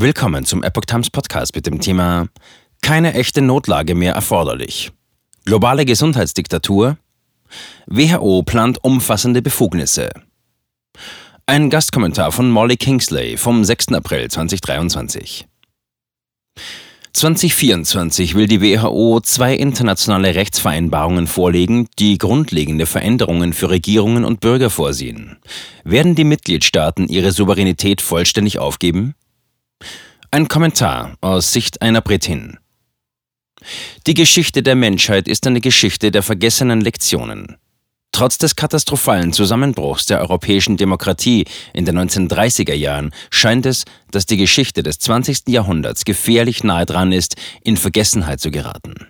Willkommen zum Epoch Times Podcast mit dem Thema Keine echte Notlage mehr erforderlich. Globale Gesundheitsdiktatur. WHO plant umfassende Befugnisse. Ein Gastkommentar von Molly Kingsley vom 6. April 2023. 2024 will die WHO zwei internationale Rechtsvereinbarungen vorlegen, die grundlegende Veränderungen für Regierungen und Bürger vorsehen. Werden die Mitgliedstaaten ihre Souveränität vollständig aufgeben? Ein Kommentar aus Sicht einer Britin. Die Geschichte der Menschheit ist eine Geschichte der vergessenen Lektionen. Trotz des katastrophalen Zusammenbruchs der europäischen Demokratie in den 1930er Jahren scheint es, dass die Geschichte des 20. Jahrhunderts gefährlich nahe dran ist, in Vergessenheit zu geraten.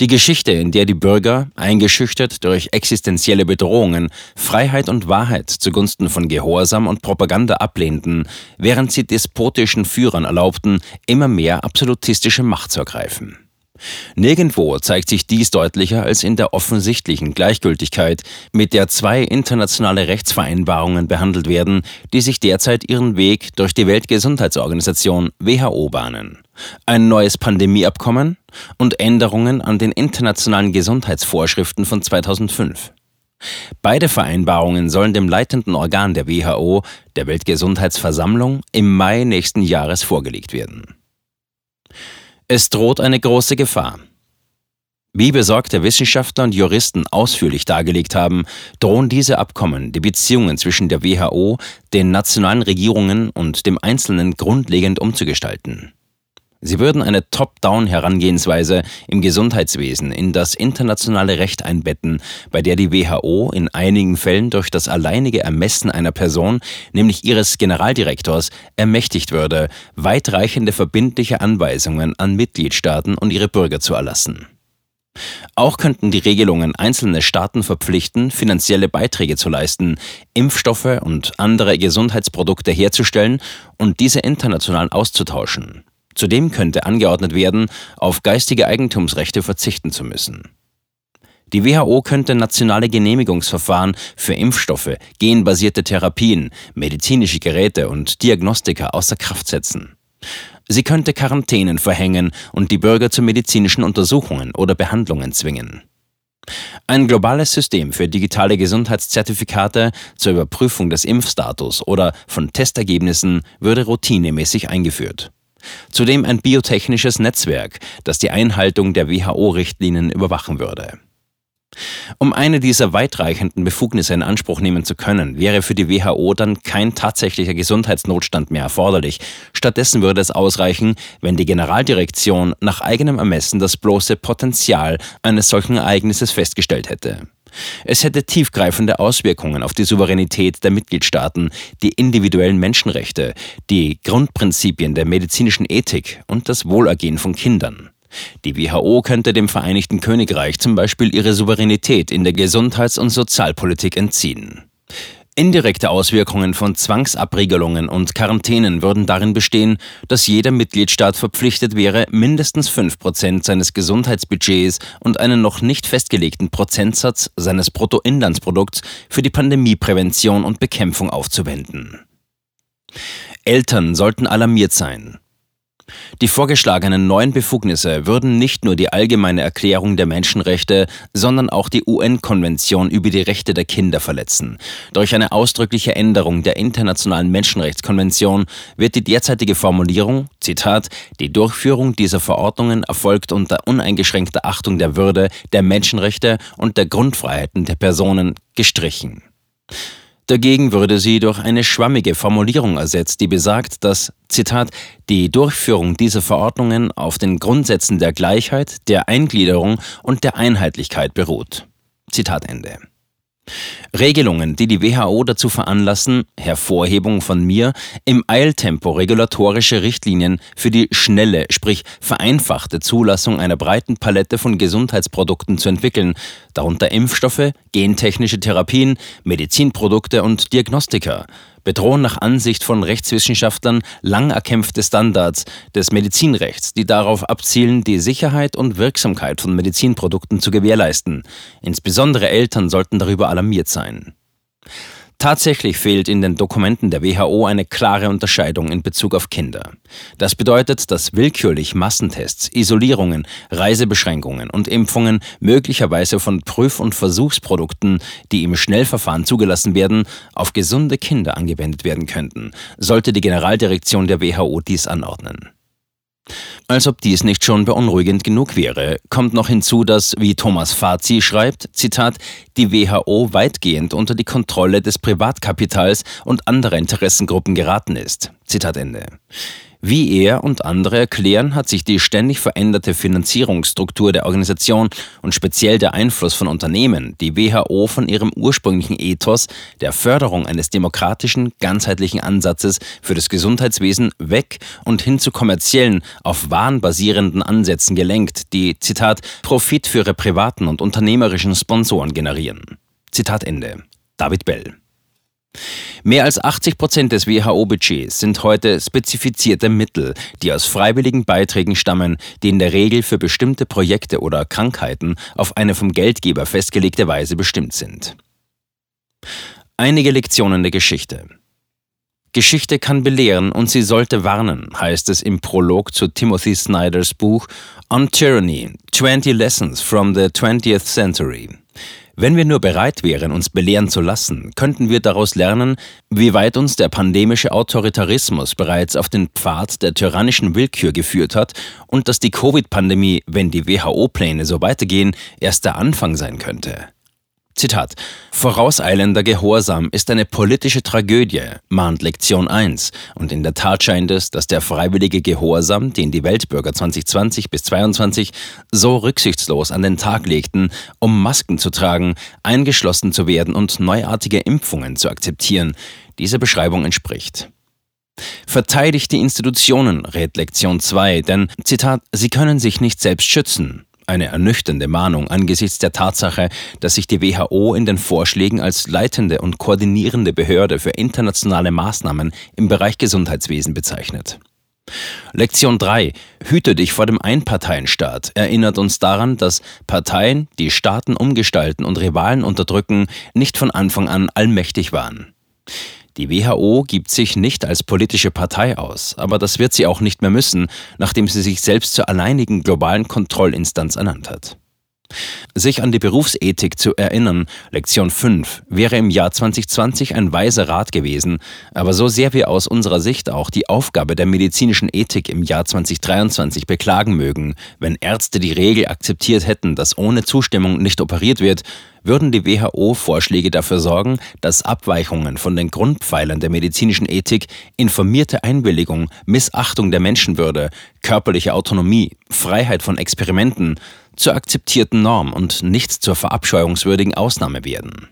Die Geschichte, in der die Bürger, eingeschüchtert durch existenzielle Bedrohungen, Freiheit und Wahrheit zugunsten von Gehorsam und Propaganda ablehnten, während sie despotischen Führern erlaubten, immer mehr absolutistische Macht zu ergreifen. Nirgendwo zeigt sich dies deutlicher als in der offensichtlichen Gleichgültigkeit, mit der zwei internationale Rechtsvereinbarungen behandelt werden, die sich derzeit ihren Weg durch die Weltgesundheitsorganisation WHO bahnen. Ein neues Pandemieabkommen und Änderungen an den internationalen Gesundheitsvorschriften von 2005. Beide Vereinbarungen sollen dem leitenden Organ der WHO, der Weltgesundheitsversammlung, im Mai nächsten Jahres vorgelegt werden. Es droht eine große Gefahr. Wie besorgte Wissenschaftler und Juristen ausführlich dargelegt haben, drohen diese Abkommen die Beziehungen zwischen der WHO, den nationalen Regierungen und dem Einzelnen grundlegend umzugestalten. Sie würden eine Top-Down-Herangehensweise im Gesundheitswesen in das internationale Recht einbetten, bei der die WHO in einigen Fällen durch das alleinige Ermessen einer Person, nämlich ihres Generaldirektors, ermächtigt würde, weitreichende verbindliche Anweisungen an Mitgliedstaaten und ihre Bürger zu erlassen. Auch könnten die Regelungen einzelne Staaten verpflichten, finanzielle Beiträge zu leisten, Impfstoffe und andere Gesundheitsprodukte herzustellen und diese international auszutauschen. Zudem könnte angeordnet werden, auf geistige Eigentumsrechte verzichten zu müssen. Die WHO könnte nationale Genehmigungsverfahren für Impfstoffe, genbasierte Therapien, medizinische Geräte und Diagnostika außer Kraft setzen. Sie könnte Quarantänen verhängen und die Bürger zu medizinischen Untersuchungen oder Behandlungen zwingen. Ein globales System für digitale Gesundheitszertifikate zur Überprüfung des Impfstatus oder von Testergebnissen würde routinemäßig eingeführt. Zudem ein biotechnisches Netzwerk, das die Einhaltung der WHO-Richtlinien überwachen würde. Um eine dieser weitreichenden Befugnisse in Anspruch nehmen zu können, wäre für die WHO dann kein tatsächlicher Gesundheitsnotstand mehr erforderlich. Stattdessen würde es ausreichen, wenn die Generaldirektion nach eigenem Ermessen das bloße Potenzial eines solchen Ereignisses festgestellt hätte. Es hätte tiefgreifende Auswirkungen auf die Souveränität der Mitgliedstaaten, die individuellen Menschenrechte, die Grundprinzipien der medizinischen Ethik und das Wohlergehen von Kindern. Die WHO könnte dem Vereinigten Königreich zum Beispiel ihre Souveränität in der Gesundheits- und Sozialpolitik entziehen. Indirekte Auswirkungen von Zwangsabriegelungen und Quarantänen würden darin bestehen, dass jeder Mitgliedstaat verpflichtet wäre, mindestens 5% seines Gesundheitsbudgets und einen noch nicht festgelegten Prozentsatz seines Bruttoinlandsprodukts für die Pandemieprävention und Bekämpfung aufzuwenden. Eltern sollten alarmiert sein. Die vorgeschlagenen neuen Befugnisse würden nicht nur die allgemeine Erklärung der Menschenrechte, sondern auch die UN-Konvention über die Rechte der Kinder verletzen. Durch eine ausdrückliche Änderung der internationalen Menschenrechtskonvention wird die derzeitige Formulierung, Zitat, die Durchführung dieser Verordnungen erfolgt unter uneingeschränkter Achtung der Würde, der Menschenrechte und der Grundfreiheiten der Personen, gestrichen. Dagegen würde sie durch eine schwammige Formulierung ersetzt, die besagt, dass, Zitat, die Durchführung dieser Verordnungen auf den Grundsätzen der Gleichheit, der Eingliederung und der Einheitlichkeit beruht. Zitat Ende. Regelungen, die die WHO dazu veranlassen, Hervorhebung von mir, im Eiltempo regulatorische Richtlinien für die schnelle, sprich vereinfachte Zulassung einer breiten Palette von Gesundheitsprodukten zu entwickeln, darunter Impfstoffe, gentechnische Therapien, Medizinprodukte und Diagnostika, bedrohen nach Ansicht von Rechtswissenschaftlern lang erkämpfte Standards des Medizinrechts, die darauf abzielen, die Sicherheit und Wirksamkeit von Medizinprodukten zu gewährleisten. Insbesondere Eltern sollten darüber alarmiert sein. Tatsächlich fehlt in den Dokumenten der WHO eine klare Unterscheidung in Bezug auf Kinder. Das bedeutet, dass willkürlich Massentests, Isolierungen, Reisebeschränkungen und Impfungen möglicherweise von Prüf- und Versuchsprodukten, die im Schnellverfahren zugelassen werden, auf gesunde Kinder angewendet werden könnten, sollte die Generaldirektion der WHO dies anordnen. Als ob dies nicht schon beunruhigend genug wäre, kommt noch hinzu, dass, wie Thomas Fazi schreibt, Zitat, die WHO weitgehend unter die Kontrolle des Privatkapitals und anderer Interessengruppen geraten ist. Zitat Ende. Wie er und andere erklären, hat sich die ständig veränderte Finanzierungsstruktur der Organisation und speziell der Einfluss von Unternehmen die WHO von ihrem ursprünglichen Ethos der Förderung eines demokratischen, ganzheitlichen Ansatzes für das Gesundheitswesen weg und hin zu kommerziellen, auf Wahn basierenden Ansätzen gelenkt, die, Zitat, Profit für ihre privaten und unternehmerischen Sponsoren generieren. Zitat Ende. David Bell. Mehr als 80 Prozent des WHO-Budgets sind heute spezifizierte Mittel, die aus freiwilligen Beiträgen stammen, die in der Regel für bestimmte Projekte oder Krankheiten auf eine vom Geldgeber festgelegte Weise bestimmt sind. Einige Lektionen der Geschichte. Geschichte kann belehren und sie sollte warnen, heißt es im Prolog zu Timothy Snyders Buch On Tyranny, 20 Lessons from the 20th Century. Wenn wir nur bereit wären, uns belehren zu lassen, könnten wir daraus lernen, wie weit uns der pandemische Autoritarismus bereits auf den Pfad der tyrannischen Willkür geführt hat und dass die Covid-Pandemie, wenn die WHO-Pläne so weitergehen, erst der Anfang sein könnte. Zitat. Vorauseilender Gehorsam ist eine politische Tragödie, mahnt Lektion 1. Und in der Tat scheint es, dass der freiwillige Gehorsam, den die Weltbürger 2020 bis 2022 so rücksichtslos an den Tag legten, um Masken zu tragen, eingeschlossen zu werden und neuartige Impfungen zu akzeptieren, dieser Beschreibung entspricht. Verteidigt die Institutionen, rät Lektion 2, denn, Zitat, sie können sich nicht selbst schützen. Eine ernüchternde Mahnung angesichts der Tatsache, dass sich die WHO in den Vorschlägen als leitende und koordinierende Behörde für internationale Maßnahmen im Bereich Gesundheitswesen bezeichnet. Lektion 3. Hüte dich vor dem Einparteienstaat erinnert uns daran, dass Parteien, die Staaten umgestalten und Rivalen unterdrücken, nicht von Anfang an allmächtig waren. Die WHO gibt sich nicht als politische Partei aus, aber das wird sie auch nicht mehr müssen, nachdem sie sich selbst zur alleinigen globalen Kontrollinstanz ernannt hat. Sich an die Berufsethik zu erinnern, Lektion 5, wäre im Jahr 2020 ein weiser Rat gewesen, aber so sehr wir aus unserer Sicht auch die Aufgabe der medizinischen Ethik im Jahr 2023 beklagen mögen, wenn Ärzte die Regel akzeptiert hätten, dass ohne Zustimmung nicht operiert wird, würden die WHO-Vorschläge dafür sorgen, dass Abweichungen von den Grundpfeilern der medizinischen Ethik, informierte Einwilligung, Missachtung der Menschenwürde, körperliche Autonomie, Freiheit von Experimenten, zur akzeptierten Norm und nicht zur verabscheuungswürdigen Ausnahme werden.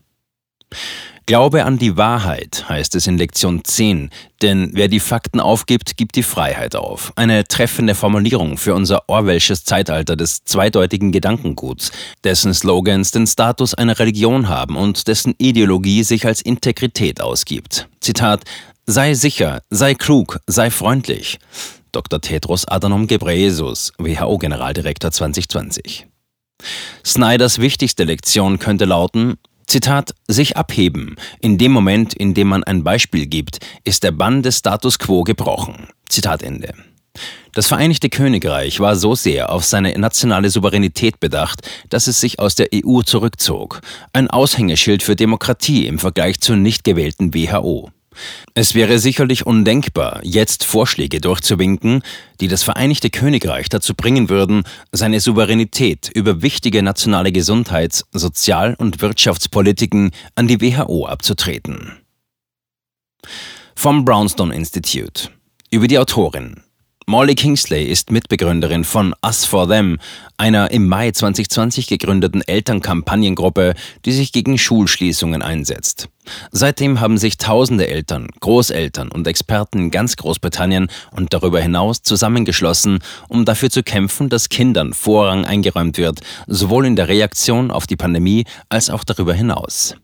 Glaube an die Wahrheit, heißt es in Lektion 10, denn wer die Fakten aufgibt, gibt die Freiheit auf. Eine treffende Formulierung für unser Orwellsches Zeitalter des zweideutigen Gedankenguts, dessen Slogans den Status einer Religion haben und dessen Ideologie sich als Integrität ausgibt. Zitat Sei sicher, sei klug, sei freundlich. Dr. Tedros Adhanom Ghebreyesus, WHO-Generaldirektor 2020. Snyders wichtigste Lektion könnte lauten, Zitat, sich abheben. In dem Moment, in dem man ein Beispiel gibt, ist der Bann des Status quo gebrochen. Zitat Ende. Das Vereinigte Königreich war so sehr auf seine nationale Souveränität bedacht, dass es sich aus der EU zurückzog. Ein Aushängeschild für Demokratie im Vergleich zur nicht gewählten WHO. Es wäre sicherlich undenkbar, jetzt Vorschläge durchzuwinken, die das Vereinigte Königreich dazu bringen würden, seine Souveränität über wichtige nationale Gesundheits-, Sozial- und Wirtschaftspolitiken an die WHO abzutreten. Vom Brownstone Institute über die Autorin Molly Kingsley ist Mitbegründerin von Us for Them, einer im Mai 2020 gegründeten Elternkampagnengruppe, die sich gegen Schulschließungen einsetzt. Seitdem haben sich tausende Eltern, Großeltern und Experten in ganz Großbritannien und darüber hinaus zusammengeschlossen, um dafür zu kämpfen, dass Kindern Vorrang eingeräumt wird, sowohl in der Reaktion auf die Pandemie als auch darüber hinaus.